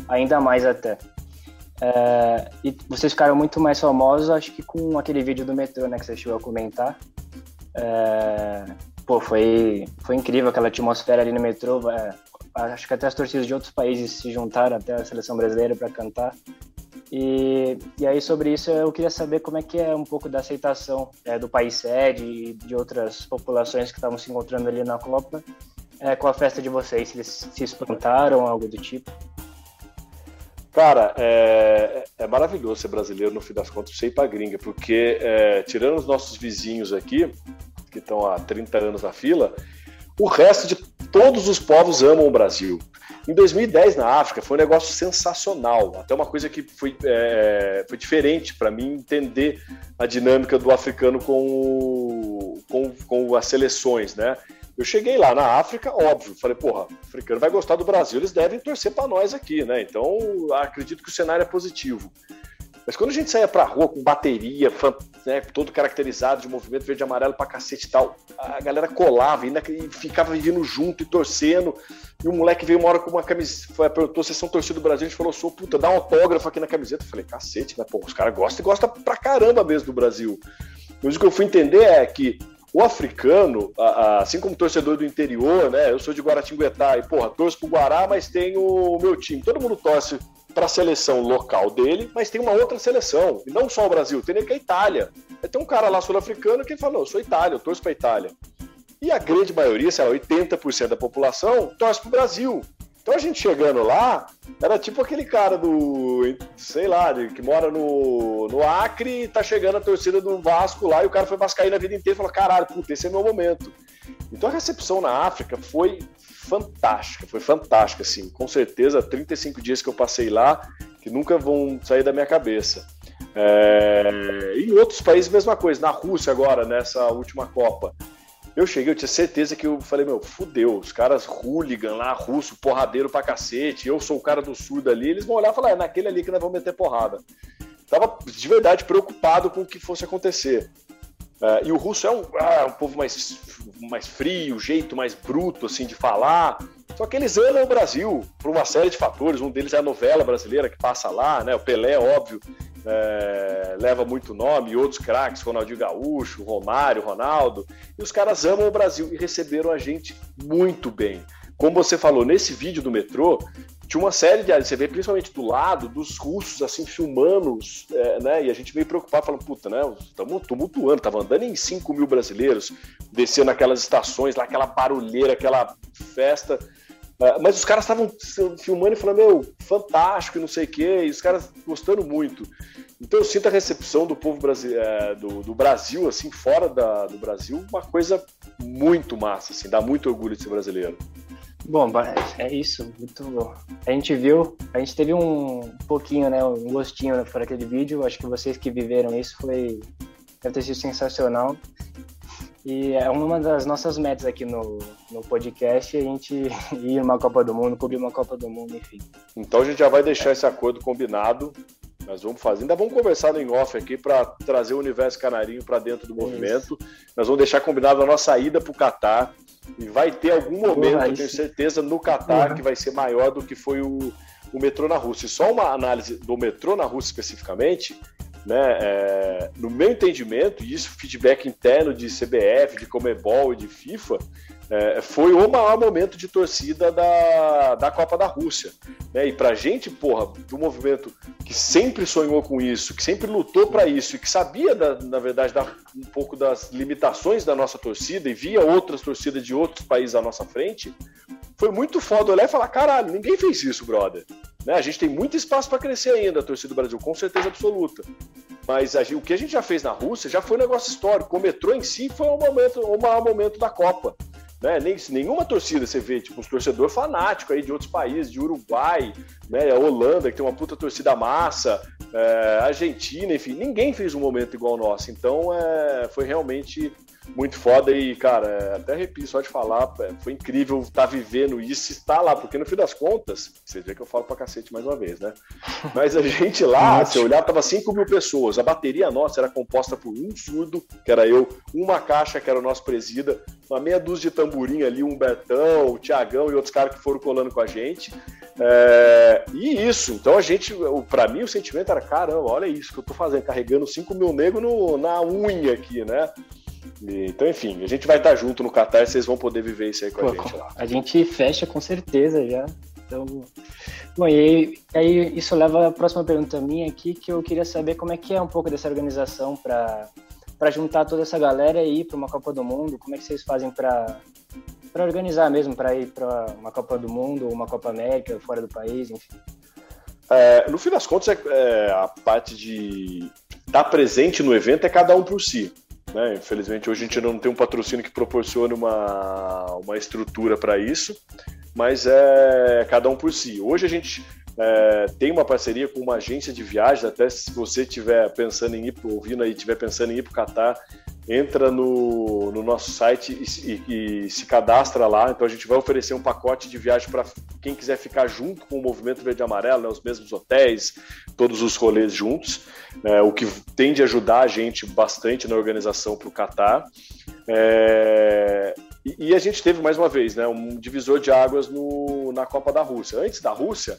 ainda mais até. É, e vocês ficaram muito mais famosos, acho que com aquele vídeo do metrô, né, que você chegou a comentar. Pô, foi, foi incrível aquela atmosfera ali no metrô. Acho que até as torcidas de outros países se juntaram até a seleção brasileira para cantar. E, e aí sobre isso eu queria saber como é que é um pouco da aceitação é, do país sede e de outras populações que estavam se encontrando ali na Copa é, com a festa de vocês, se eles se espantaram, algo do tipo. Cara, é, é, maravilhoso ser brasileiro no fim das contas, ser ir pra gringa, porque é, tirando os nossos vizinhos aqui, que estão há 30 anos na fila, o resto de todos os povos amam o Brasil. Em 2010, na África, foi um negócio sensacional. Até uma coisa que foi, é, foi diferente para mim entender a dinâmica do africano com, com, com as seleções, né? Eu cheguei lá na África, óbvio, falei, porra, o africano vai gostar do Brasil, eles devem torcer para nós aqui, né? Então, acredito que o cenário é positivo. Mas quando a gente saía pra rua com bateria, né, todo caracterizado de movimento verde e amarelo pra cacete e tal, a galera colava e ficava vindo junto e torcendo. E o moleque veio uma hora com uma camiseta, perguntou se são torcida do Brasil, a gente falou, sou puta, dá um autógrafo aqui na camiseta. Eu falei, cacete, né? Pô, os caras gostam e gostam pra caramba mesmo do Brasil. Mas o que eu fui entender é que o africano, assim como torcedor do interior, né? Eu sou de Guaratinguetá e, porra, torço pro Guará, mas tenho o meu time. Todo mundo torce para a seleção local dele, mas tem uma outra seleção. E não só o Brasil, tem que a Itália. Tem um cara lá sul-africano que não, eu sou Itália, eu torço para Itália. E a grande maioria, sei lá, 80% da população torce pro Brasil. Então a gente chegando lá, era tipo aquele cara do, sei lá, que mora no, no Acre e tá chegando a torcida do Vasco lá e o cara foi vascaíno a vida inteira e falou: caralho, puta, esse é meu momento. Então a recepção na África foi fantástica, foi fantástica, assim. Com certeza, 35 dias que eu passei lá, que nunca vão sair da minha cabeça. É... Em outros países, mesma coisa. Na Rússia agora, nessa última Copa. Eu cheguei, eu tinha certeza que eu falei, meu, fudeu, os caras hooligan lá, russo, porradeiro pra cacete, eu sou o cara do surdo ali, eles vão olhar e falar, é naquele ali que nós vamos meter porrada. Tava de verdade preocupado com o que fosse acontecer. Uh, e o russo é um, ah, um povo mais, mais frio, jeito mais bruto assim de falar. Só que eles amam o Brasil por uma série de fatores. Um deles é a novela brasileira que passa lá, né? O Pelé, óbvio, é, leva muito nome, e outros craques, Ronaldinho Gaúcho, Romário, Ronaldo. E os caras amam o Brasil e receberam a gente muito bem. Como você falou, nesse vídeo do metrô, tinha uma série de você vê principalmente do lado dos russos assim filmando, é, né? E a gente veio preocupado, falando, puta, né? Estamos tumultuando, tava andando em 5 mil brasileiros, descendo naquelas estações lá, aquela barulheira, aquela festa. É, mas os caras estavam filmando e falando, meu, fantástico e não sei o quê, e os caras gostando muito. Então eu sinto a recepção do povo brasi é, do, do, Brasil, assim, fora da, do Brasil, uma coisa muito massa, assim, dá muito orgulho de ser brasileiro. Bom, é isso, muito bom. A gente viu, a gente teve um pouquinho, né, um gostinho né, por aquele vídeo, acho que vocês que viveram isso foi, deve ter sido sensacional. E é uma das nossas metas aqui no, no podcast a gente ir numa Copa do Mundo, cobrir uma Copa do Mundo, enfim. Então a gente já vai deixar esse acordo combinado. Nós vamos fazer. Ainda vamos conversar no off aqui para trazer o universo canarinho para dentro do movimento. Isso. Nós vamos deixar combinado a nossa ida para o Catar. E vai ter algum momento, eu tenho certeza, no Catar uhum. que vai ser maior do que foi o, o metrô na Rússia. E só uma análise do metrô na Rússia especificamente, né, é, no meu entendimento, e isso feedback interno de CBF, de Comebol e de FIFA, é, foi o maior momento de torcida da, da Copa da Rússia. Né? E pra gente, porra, do movimento que sempre sonhou com isso, que sempre lutou para isso e que sabia, da, na verdade, da, um pouco das limitações da nossa torcida e via outras torcidas de outros países à nossa frente, foi muito foda olhar e falar: caralho, ninguém fez isso, brother. Né? A gente tem muito espaço para crescer ainda, a torcida do Brasil, com certeza absoluta. Mas a, o que a gente já fez na Rússia já foi um negócio histórico. O metrô em si foi um momento, o maior momento da Copa. Né? Nem, nenhuma torcida você vê, tipo, uns torcedores fanáticos aí de outros países, de Uruguai, né? A Holanda, que tem uma puta torcida massa, é, Argentina, enfim, ninguém fez um momento igual ao nosso. Então é, foi realmente muito foda e, cara, é, até arrepio só de falar, é, foi incrível estar tá vivendo isso, estar lá, porque no fim das contas, você vê que eu falo pra cacete mais uma vez, né? Mas a gente lá, se olhar, tava 5 mil pessoas, a bateria nossa era composta por um surdo, que era eu, uma caixa, que era o nosso presida, uma meia dúzia de tamborim ali, um Bertão, o Tiagão e outros caras que foram colando com a gente. É, e isso, então a gente, para mim o sentimento era, caramba, olha isso que eu tô fazendo, carregando 5 mil negros na unha aqui, né? Então, enfim, a gente vai estar junto no Qatar, vocês vão poder viver isso aí com Pô, a gente lá. A gente fecha com certeza já. Então, bom, e aí isso leva à próxima pergunta minha aqui, que eu queria saber como é que é um pouco dessa organização para para juntar toda essa galera e ir para uma Copa do Mundo. Como é que vocês fazem para para organizar mesmo, para ir para uma Copa do Mundo ou uma Copa América fora do país, enfim? É, no fim das contas, é, é, a parte de estar presente no evento é cada um por si. Né? Infelizmente, hoje a gente não tem um patrocínio que proporcione uma, uma estrutura para isso, mas é cada um por si. Hoje a gente é, tem uma parceria com uma agência de viagens, até se você estiver pensando em ir, ouvindo aí, estiver pensando em ir para o Catar, entra no, no nosso site e, e, e, se cadastra lá. Então a gente vai oferecer um pacote de viagem para quem quiser ficar junto com o Movimento Verde e Amarelo, né, os mesmos hotéis, todos os rolês juntos, né, o que tende a ajudar a gente bastante na organização para o Catar. É, e, e, a gente teve mais uma vez né, um divisor de águas no, na Copa da Rússia. Antes da Rússia,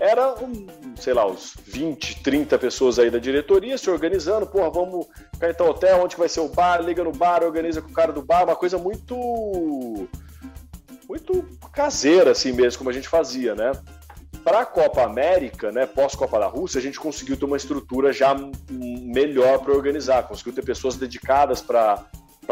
era, um, sei lá, uns 20, 30 pessoas aí da diretoria se organizando, porra, vamos ficar então hotel, onde vai ser o bar, liga no bar, organiza com o cara do bar, uma coisa muito muito caseira assim mesmo, como a gente fazia, né? Para a Copa América, né, pós-Copa da Rússia, a gente conseguiu ter uma estrutura já melhor para organizar, conseguiu ter pessoas dedicadas para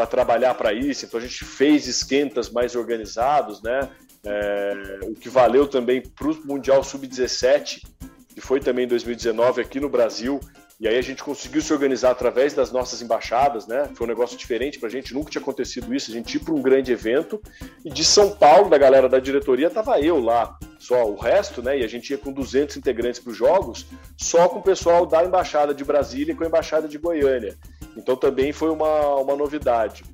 trabalhar para isso, então a gente fez esquentas mais organizados, né? É, o que valeu também para o Mundial Sub-17, que foi também em 2019 aqui no Brasil. E aí a gente conseguiu se organizar através das nossas embaixadas, né? Foi um negócio diferente para a gente, nunca tinha acontecido isso, a gente ir para um grande evento. E de São Paulo, da galera da diretoria, tava eu lá, só o resto, né? E a gente ia com 200 integrantes para os jogos, só com o pessoal da embaixada de Brasília e com a embaixada de Goiânia. Então também foi uma, uma novidade.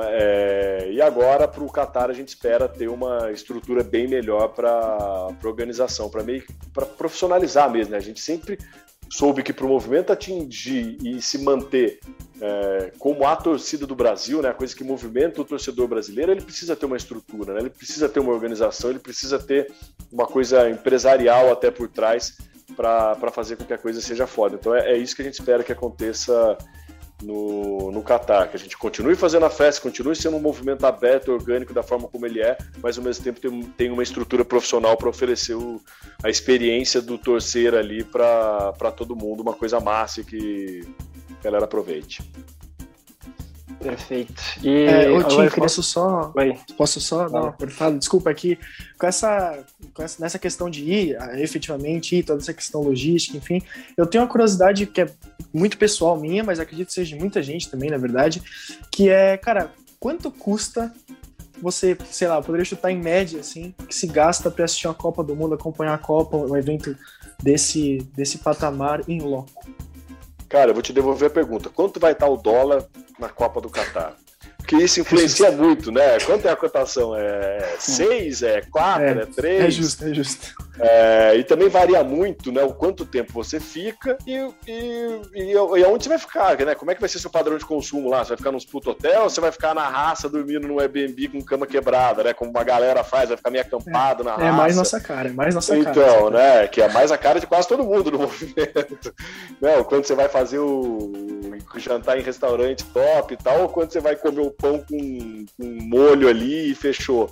É, e agora para o Qatar a gente espera ter uma estrutura bem melhor para a organização, para profissionalizar mesmo. Né? A gente sempre soube que para o movimento atingir e se manter é, como a torcida do Brasil, né, a coisa que movimenta o torcedor brasileiro, ele precisa ter uma estrutura, né? ele precisa ter uma organização, ele precisa ter uma coisa empresarial até por trás para fazer com que a coisa seja foda. Então é, é isso que a gente espera que aconteça no, no Qatar, que a gente continue fazendo a festa, continue sendo um movimento aberto, orgânico da forma como ele é, mas ao mesmo tempo tem, tem uma estrutura profissional para oferecer o, a experiência do torcer ali para todo mundo, uma coisa massa que a galera aproveite. Perfeito. E é, ô, Tim, posso só. Oi. Posso só dar uma cortada? Desculpa aqui. Com essa, com essa. Nessa questão de ir, efetivamente, ir, toda essa questão logística, enfim, eu tenho uma curiosidade que é muito pessoal minha, mas acredito que seja de muita gente também, na verdade, que é, cara, quanto custa você, sei lá, poderia chutar em média, assim, que se gasta para assistir uma Copa do Mundo, acompanhar a Copa, um evento desse, desse patamar em loco? Cara, eu vou te devolver a pergunta. Quanto vai estar o dólar na Copa do Catar? Porque isso influencia muito, né? Quanto é a cotação? É 6, é 4, é 3? É, é justo, é justo. É, e também varia muito, né? O quanto tempo você fica e, e, e, e aonde você vai ficar, né? Como é que vai ser seu padrão de consumo lá? Você vai ficar nos puto hotel ou você vai ficar na raça dormindo no Airbnb com cama quebrada, né? Como uma galera faz, vai ficar meio acampado é, na raça. É mais nossa cara, é mais nossa então, cara. Então, né? Que é mais a cara de quase todo mundo no movimento. né? Quando você vai fazer o jantar em restaurante top e tal, ou quando você vai comer o pão com, com molho ali e fechou.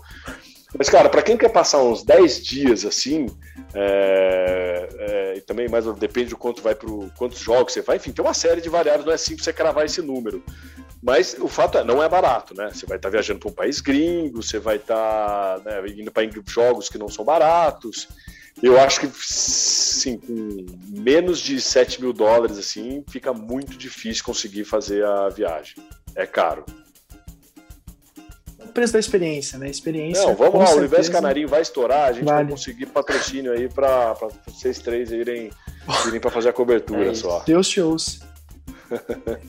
Mas, cara, para quem quer passar uns 10 dias assim, é, é, e também mais depende do quanto vai pro quantos jogos você vai, enfim, tem uma série de variáveis, não é simples você cravar esse número. Mas o fato é, não é barato, né? Você vai estar tá viajando para um país gringo, você vai estar tá, né, indo para jogos que não são baratos. Eu acho que, sim, com menos de 7 mil dólares, assim, fica muito difícil conseguir fazer a viagem. É caro preço da experiência, né? Experiência. Não, vamos lá, certeza. o Universo Canarinho vai estourar, a gente vale. vai conseguir patrocínio aí para vocês três irem, irem para fazer a cobertura é só. Deus te ouça.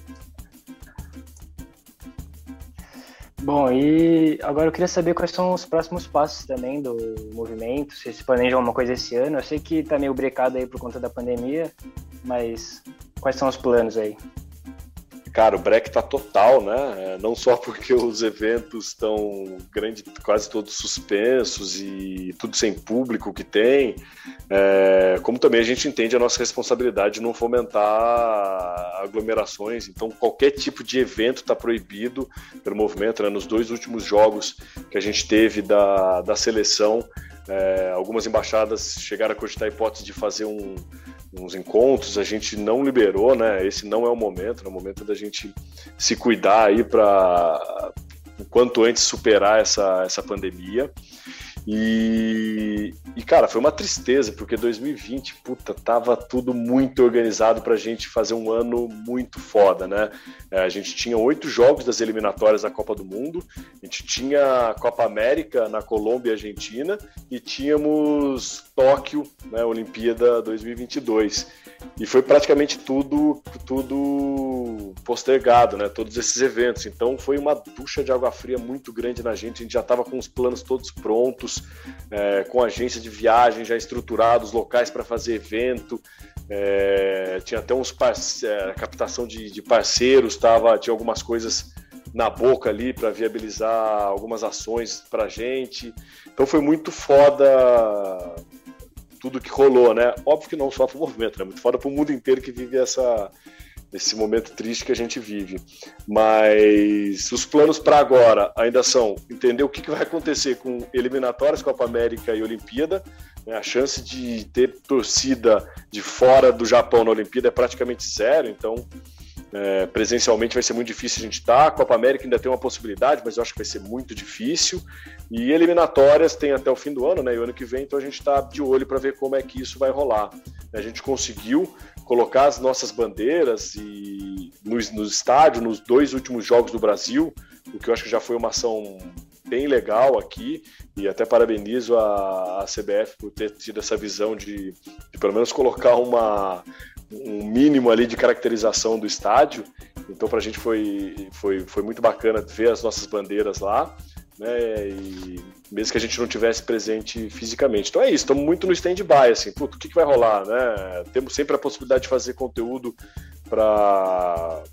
Bom, e agora eu queria saber quais são os próximos passos também do movimento, se se planeja alguma coisa esse ano. Eu sei que tá meio brecado aí por conta da pandemia, mas quais são os planos aí? Cara, o break tá total, né? É, não só porque os eventos estão grande, quase todos suspensos e tudo sem público que tem, é, como também a gente entende a nossa responsabilidade de não fomentar aglomerações. Então, qualquer tipo de evento está proibido pelo movimento. Né? Nos dois últimos jogos que a gente teve da, da seleção, é, algumas embaixadas chegaram a cogitar a hipótese de fazer um uns encontros, a gente não liberou, né? Esse não é o momento, é o momento da gente se cuidar aí para o quanto antes superar essa, essa pandemia. E, e, cara, foi uma tristeza, porque 2020, puta, tava tudo muito organizado pra gente fazer um ano muito foda, né? É, a gente tinha oito jogos das eliminatórias da Copa do Mundo, a gente tinha a Copa América na Colômbia e Argentina, e tínhamos Tóquio, né, Olimpíada 2022. E foi praticamente tudo, tudo postergado, né? Todos esses eventos. Então foi uma ducha de água fria muito grande na gente. A gente já estava com os planos todos prontos, é, com agência de viagem já estruturados, locais para fazer evento. É, tinha até uns é, captação de, de parceiros, tava, tinha algumas coisas na boca ali para viabilizar algumas ações para gente. Então foi muito foda tudo que rolou, né? Óbvio que não só para o movimento, né? Muito foda para o mundo inteiro que vive essa, esse momento triste que a gente vive. Mas os planos para agora ainda são entender o que, vai acontecer com eliminatórias, Copa América e Olimpíada. Né? A chance de ter torcida de fora do Japão na Olimpíada é praticamente zero, então é, presencialmente vai ser muito difícil a gente estar. Tá. Copa América ainda tem uma possibilidade, mas eu acho que vai ser muito difícil. E eliminatórias tem até o fim do ano, né? E o ano que vem, então a gente está de olho para ver como é que isso vai rolar. A gente conseguiu colocar as nossas bandeiras e nos, nos estádios, nos dois últimos jogos do Brasil, o que eu acho que já foi uma ação bem legal aqui e até parabenizo a, a CBF por ter tido essa visão de, de, pelo menos colocar uma, um mínimo ali de caracterização do estádio. Então, para a gente foi, foi, foi muito bacana ver as nossas bandeiras lá, né? E mesmo que a gente não tivesse presente fisicamente. Então é isso, estamos muito no stand-by, assim, puto, o que, que vai rolar, né? Temos sempre a possibilidade de fazer conteúdo para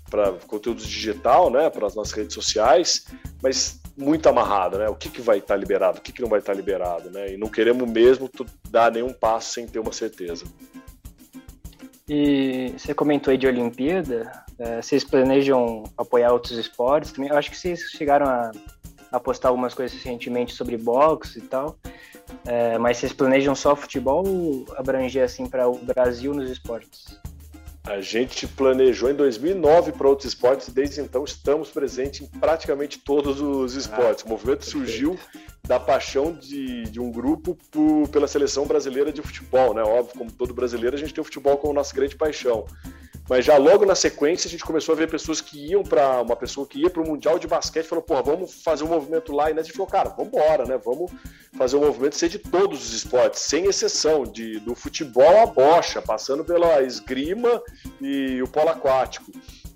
conteúdo digital, né? Para as nossas redes sociais, mas muito amarrado, né? O que, que vai estar tá liberado, o que, que não vai estar tá liberado, né? E não queremos mesmo dar nenhum passo sem ter uma certeza. E você comentou aí de Olimpíada, é, vocês planejam apoiar outros esportes também? Eu acho que vocês chegaram a, a postar algumas coisas recentemente sobre boxe e tal, é, mas vocês planejam só futebol ou abranger assim para o Brasil nos esportes? A gente planejou em 2009 para outros esportes e desde então estamos presentes em praticamente todos os esportes. Ah, o movimento perfeito. surgiu da paixão de, de um grupo por, pela seleção brasileira de futebol, né? Óbvio, como todo brasileiro, a gente tem o futebol como nossa grande paixão. Mas já logo na sequência a gente começou a ver pessoas que iam para uma pessoa que ia para o mundial de basquete falou, porra, vamos fazer um movimento lá e né? a gente falou, cara, vamos embora, né? Vamos fazer um movimento ser de todos os esportes, sem exceção, de do futebol à bocha, passando pela esgrima e o polo aquático.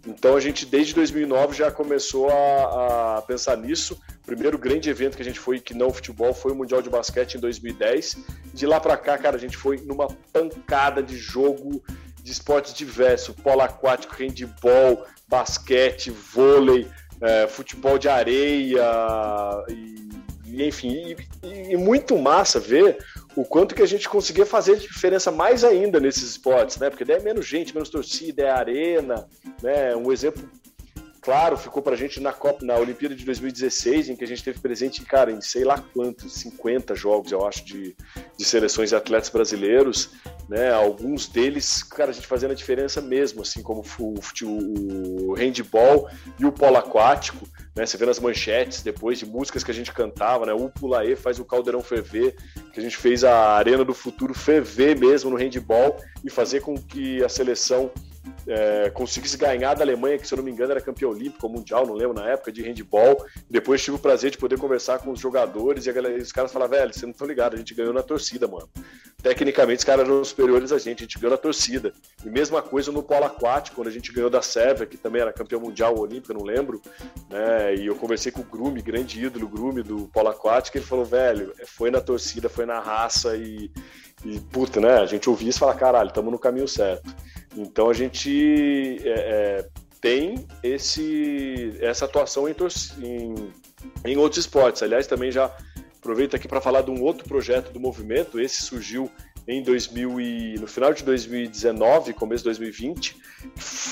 Então a gente desde 2009 já começou a, a, pensar nisso. O primeiro grande evento que a gente foi que não futebol foi o Mundial de Basquete em 2010. De lá para cá, cara, a gente foi numa pancada de jogo de esportes diversos, polo aquático, handball, basquete, vôlei, é, futebol de areia e, enfim, e, e muito massa ver o quanto que a gente conseguia fazer diferença mais ainda nesses esportes, né? Porque daí é menos gente, menos torcida, é arena, né? Um exemplo claro ficou para a gente na Copa, na Olimpíada de 2016, em que a gente teve presente, cara, em sei lá quantos, 50 jogos, eu acho, de, de seleções de atletas brasileiros, né? Alguns deles, cara, a gente fazendo a diferença mesmo, assim como o, o, o handball e o polo aquático, né? Você vê nas manchetes depois de músicas que a gente cantava, né? O Pulaê faz o Caldeirão ferver, que a gente fez a Arena do Futuro ferver mesmo no handball e fazer com que a seleção é, conseguisse ganhar da Alemanha, que se eu não me engano era campeão olímpico mundial, não lembro na época, de handball. Depois tive o prazer de poder conversar com os jogadores e galera, os caras falaram, velho, você não tá ligado, a gente ganhou na torcida, mano. Tecnicamente os caras eram superiores a gente, a gente ganhou na torcida. E mesma coisa no polo aquático, quando a gente ganhou da Sérvia, que também era campeão mundial olímpico, não lembro, né? E eu conversei com o Grume, grande ídolo, Grume do polo aquático, e ele falou, velho, foi na torcida, foi na raça e, e puta, né? A gente ouvia isso e fala, caralho, estamos no caminho certo. Então a gente é, é, tem esse, essa atuação em, em, em outros esportes. Aliás, também já aproveito aqui para falar de um outro projeto do movimento. Esse surgiu em 2000 e, no final de 2019, começo de 2020,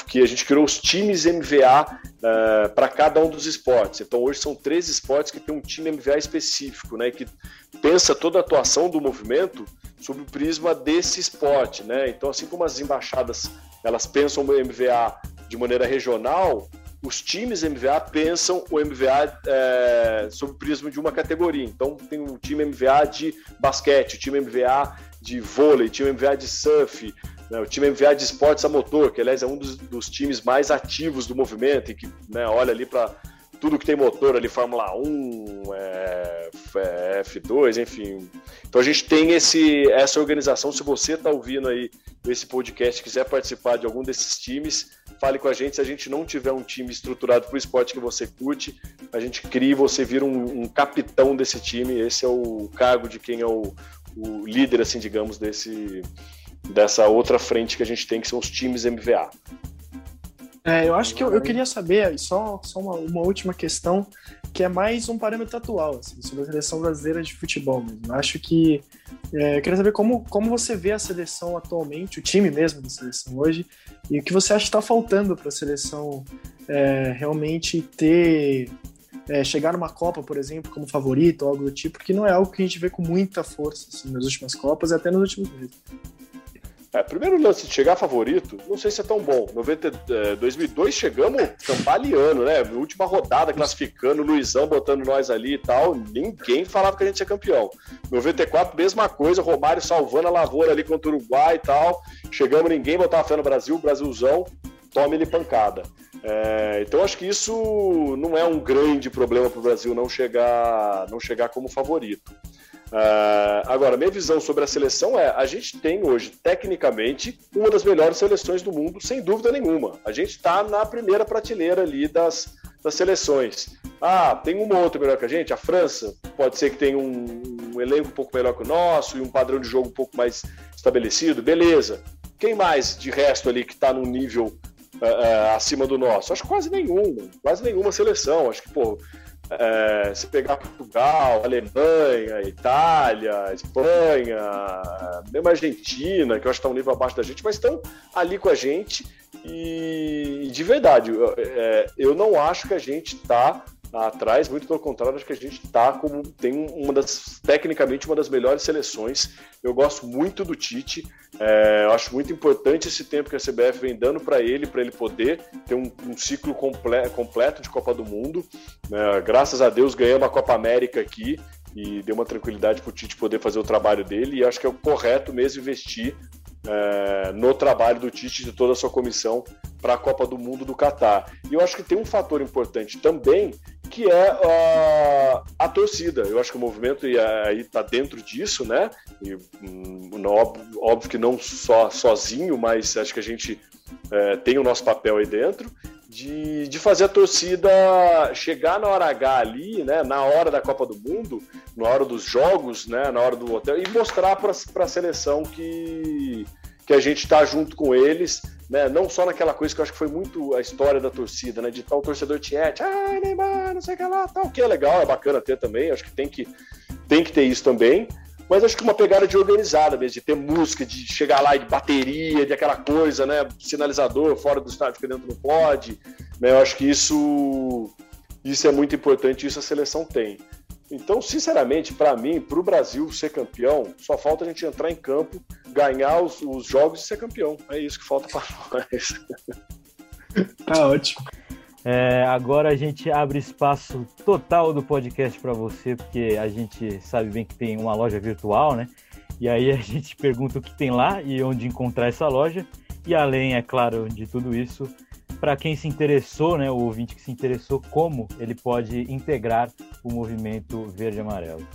que a gente criou os times MVA uh, é, para cada um dos esportes. Então hoje são três esportes que tem um time MVA específico, né, que pensa toda a atuação do movimento sob o prisma desse esporte, né? Então, assim como as embaixadas elas pensam o MVA de maneira regional, os times MVA pensam o MVA é, sob o prisma de uma categoria. Então, tem o time MVA de basquete, o time MVA de vôlei, o time MVA de surf, né, o time MVA de esportes a motor, que aliás é um dos, dos times mais ativos do movimento e que né, olha ali para tudo que tem motor ali, Fórmula 1, é, F2, enfim. Então a gente tem esse, essa organização. Se você está ouvindo aí esse podcast quiser participar de algum desses times, fale com a gente. Se a gente não tiver um time estruturado para o esporte que você curte, a gente cria e você vira um, um, capitão desse time. Esse é o cargo de quem é o, o líder, assim, digamos, desse, dessa outra frente que a gente tem, que são os times MVA. É, eu acho que eu, eu, queria saber, só, só uma, uma última questão. que é mais um parâmetro atual, assim, sobre a seleção brasileira de futebol mesmo. Eu acho que. É, eu queria saber como, como você vê a seleção atualmente, o time mesmo da seleção hoje, e o que você acha que está faltando para a seleção é, realmente ter. É, chegar numa Copa, por exemplo, como favorito, ou algo do tipo, porque não é algo que a gente vê com muita força assim, nas últimas Copas e até nos últimos meses. É, primeiro lance de chegar favorito, não sei se é tão bom. 90, é, 2002 chegamos cambaleando, né? Última rodada classificando, Luizão botando nós ali e tal. Ninguém falava que a gente ia campeão. 94, mesma coisa, Romário salvando a lavoura ali contra o Uruguai e tal. Chegamos, ninguém botava fé no Brasil, Brasilzão, tome ele pancada. É, então acho que isso não é um grande problema para o Brasil não chegar, não chegar como favorito. Uh, agora, minha visão sobre a seleção é: a gente tem hoje, tecnicamente, uma das melhores seleções do mundo, sem dúvida nenhuma. A gente está na primeira prateleira ali das, das seleções. Ah, tem uma outra melhor que a gente, a França. Pode ser que tenha um, um elenco um pouco melhor que o nosso e um padrão de jogo um pouco mais estabelecido, beleza. Quem mais de resto ali que está num nível uh, acima do nosso? Acho quase nenhuma, quase nenhuma seleção. Acho que, pô, é, se pegar Portugal, Alemanha, Itália, Espanha, mesmo Argentina, que eu acho que está um nível abaixo da gente, mas estão ali com a gente e de verdade, eu, eu não acho que a gente está atrás, muito pelo contrário, acho que a gente está como tem uma das tecnicamente uma das melhores seleções. Eu gosto muito do Tite, é, eu acho muito importante esse tempo que a CBF vem dando para ele, para ele poder ter um, um ciclo comple completo de Copa do Mundo. É, graças a Deus ganhamos a Copa América aqui e deu uma tranquilidade para o Tite poder fazer o trabalho dele. E acho que é o correto mesmo investir é, no trabalho do Tite e de toda a sua comissão para a Copa do Mundo do Catar. E eu acho que tem um fator importante também, que é uh, a torcida. Eu acho que o movimento aí está dentro disso, né? E, um, óbvio, óbvio, que não só sozinho, mas acho que a gente é, tem o nosso papel aí dentro. De, de fazer a torcida chegar na hora H ali, né, na hora da Copa do Mundo, na hora dos jogos, né, na hora do hotel, e mostrar para a seleção que, que a gente está junto com eles, né? Não só naquela coisa que eu acho que foi muito a história da torcida, né? De tal torcedor tiete, ai, Neymar, não sei o que lá, tal, que é legal, é bacana ter também, acho que tem que, tem que ter isso também. Mas acho que uma pegada de organizada mesmo, de ter música, de chegar lá de bateria, de aquela coisa, né? Sinalizador fora do estádio que dentro não pode. Né? Eu acho que isso, isso é muito importante, isso a seleção tem. Então, sinceramente, para mim, para o Brasil ser campeão, só falta a gente entrar em campo, ganhar os, os jogos e ser campeão. É isso que falta para nós. tá ótimo. É, agora a gente abre espaço total do podcast para você, porque a gente sabe bem que tem uma loja virtual, né? E aí a gente pergunta o que tem lá e onde encontrar essa loja. E além, é claro, de tudo isso, para quem se interessou, né, o ouvinte que se interessou, como ele pode integrar o movimento verde-amarelo.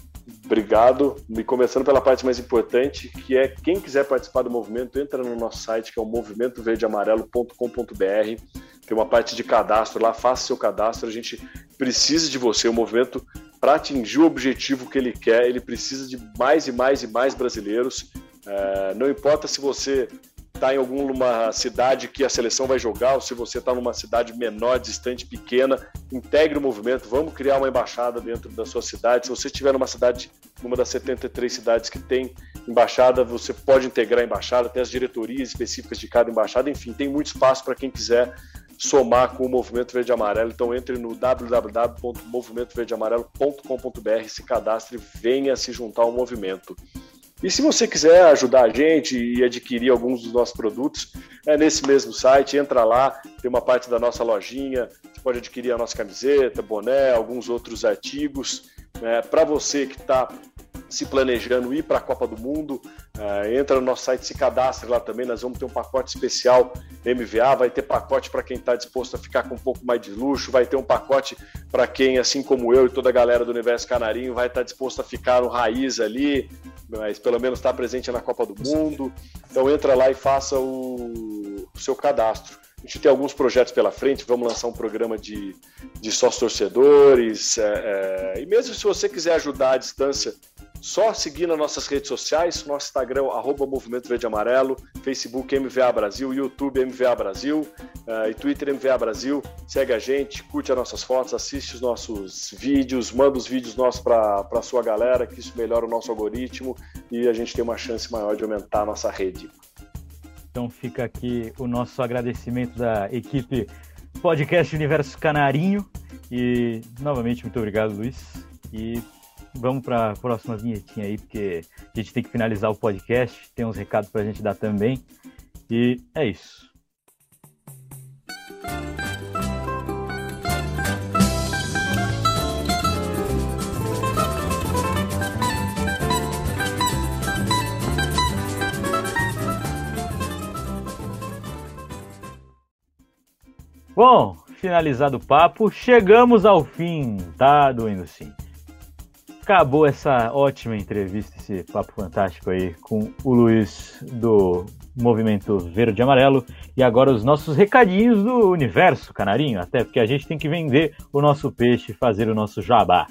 Obrigado. E começando pela parte mais importante, que é quem quiser participar do movimento, entra no nosso site, que é o movimentoverdeamarelo.com.br. Tem uma parte de cadastro lá, faça seu cadastro. A gente precisa de você. O movimento, para atingir o objetivo que ele quer, ele precisa de mais e mais e mais brasileiros. É, não importa se você está em alguma cidade que a seleção vai jogar, ou se você está numa cidade menor, distante, pequena, integre o movimento, vamos criar uma embaixada dentro da sua cidade. Se você estiver numa cidade, uma das 73 cidades que tem embaixada, você pode integrar a embaixada, tem as diretorias específicas de cada embaixada, enfim, tem muito espaço para quem quiser somar com o Movimento Verde Amarelo. Então entre no www.movimentoverdeamarelo.com.br, se cadastre venha se juntar ao movimento. E se você quiser ajudar a gente e adquirir alguns dos nossos produtos, é nesse mesmo site, entra lá, tem uma parte da nossa lojinha, você pode adquirir a nossa camiseta, boné, alguns outros artigos. É, Para você que está se planejando ir para a Copa do Mundo, uh, entra no nosso site, se cadastre lá também. Nós vamos ter um pacote especial MVA, vai ter pacote para quem está disposto a ficar com um pouco mais de luxo, vai ter um pacote para quem, assim como eu e toda a galera do Universo Canarinho, vai estar tá disposto a ficar no raiz ali, mas pelo menos estar tá presente na Copa do Mundo. Então entra lá e faça o, o seu cadastro. A gente tem alguns projetos pela frente, vamos lançar um programa de, de sócios torcedores. É, é, e mesmo se você quiser ajudar à distância Só seguir nas nossas redes sociais, nosso Instagram, arroba Movimento Verde Amarelo, Facebook MVA Brasil, YouTube MVA Brasil uh, e Twitter MVA Brasil. Segue a gente, curte as nossas fotos, assiste os nossos vídeos, manda os vídeos nossos para a sua galera, que isso melhora o nosso algoritmo e a gente tem uma chance maior de aumentar a nossa rede. Então fica aqui o nosso agradecimento da equipe Podcast Universo Canarinho. E novamente, muito obrigado, Luiz. E vamos para a próxima vinhetinha aí, porque a gente tem que finalizar o podcast. Tem uns recados para a gente dar também. E é isso. Bom, finalizado o papo, chegamos ao fim. Tá doendo sim. Acabou essa ótima entrevista, esse papo fantástico aí com o Luiz do Movimento Verde e Amarelo. E agora os nossos recadinhos do universo canarinho, até porque a gente tem que vender o nosso peixe fazer o nosso jabá.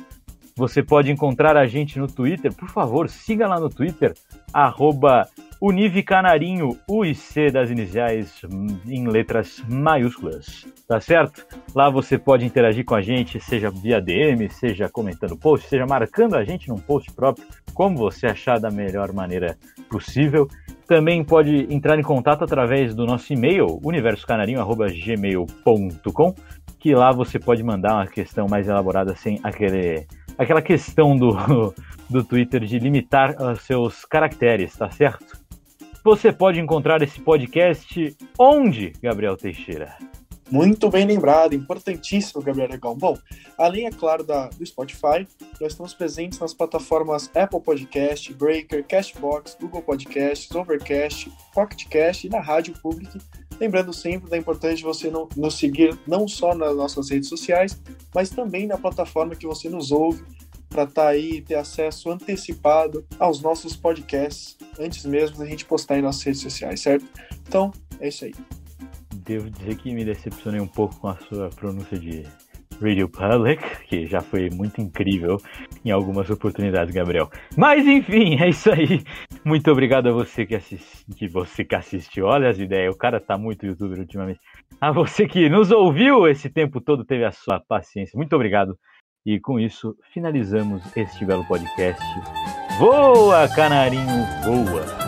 Você pode encontrar a gente no Twitter, por favor, siga lá no Twitter, arroba Unive Canarinho, U e C das iniciais em letras maiúsculas, tá certo? Lá você pode interagir com a gente, seja via DM, seja comentando post, seja marcando a gente num post próprio, como você achar da melhor maneira possível. Também pode entrar em contato através do nosso e-mail, universocanarinho.gmail.com, que lá você pode mandar uma questão mais elaborada sem aquele, aquela questão do, do Twitter de limitar os seus caracteres, tá certo? Você pode encontrar esse podcast onde, Gabriel Teixeira? Muito bem lembrado, importantíssimo, Gabriel Legal. Bom, além, é claro, da, do Spotify, nós estamos presentes nas plataformas Apple Podcast, Breaker, Cashbox, Google Podcasts, Overcast, PocketCast e na Rádio Public. Lembrando sempre da importância de você não, nos seguir não só nas nossas redes sociais, mas também na plataforma que você nos ouve para estar tá aí e ter acesso antecipado aos nossos podcasts antes mesmo da gente postar em nossas redes sociais, certo? Então, é isso aí. Devo dizer que me decepcionei um pouco com a sua pronúncia de Radio Public, que já foi muito incrível em algumas oportunidades, Gabriel. Mas enfim, é isso aí. Muito obrigado a você que, assiste, que você que assistiu. Olha as ideias, o cara tá muito youtuber ultimamente. A você que nos ouviu esse tempo todo, teve a sua paciência. Muito obrigado. E com isso, finalizamos este belo podcast. Voa, canarinho, voa!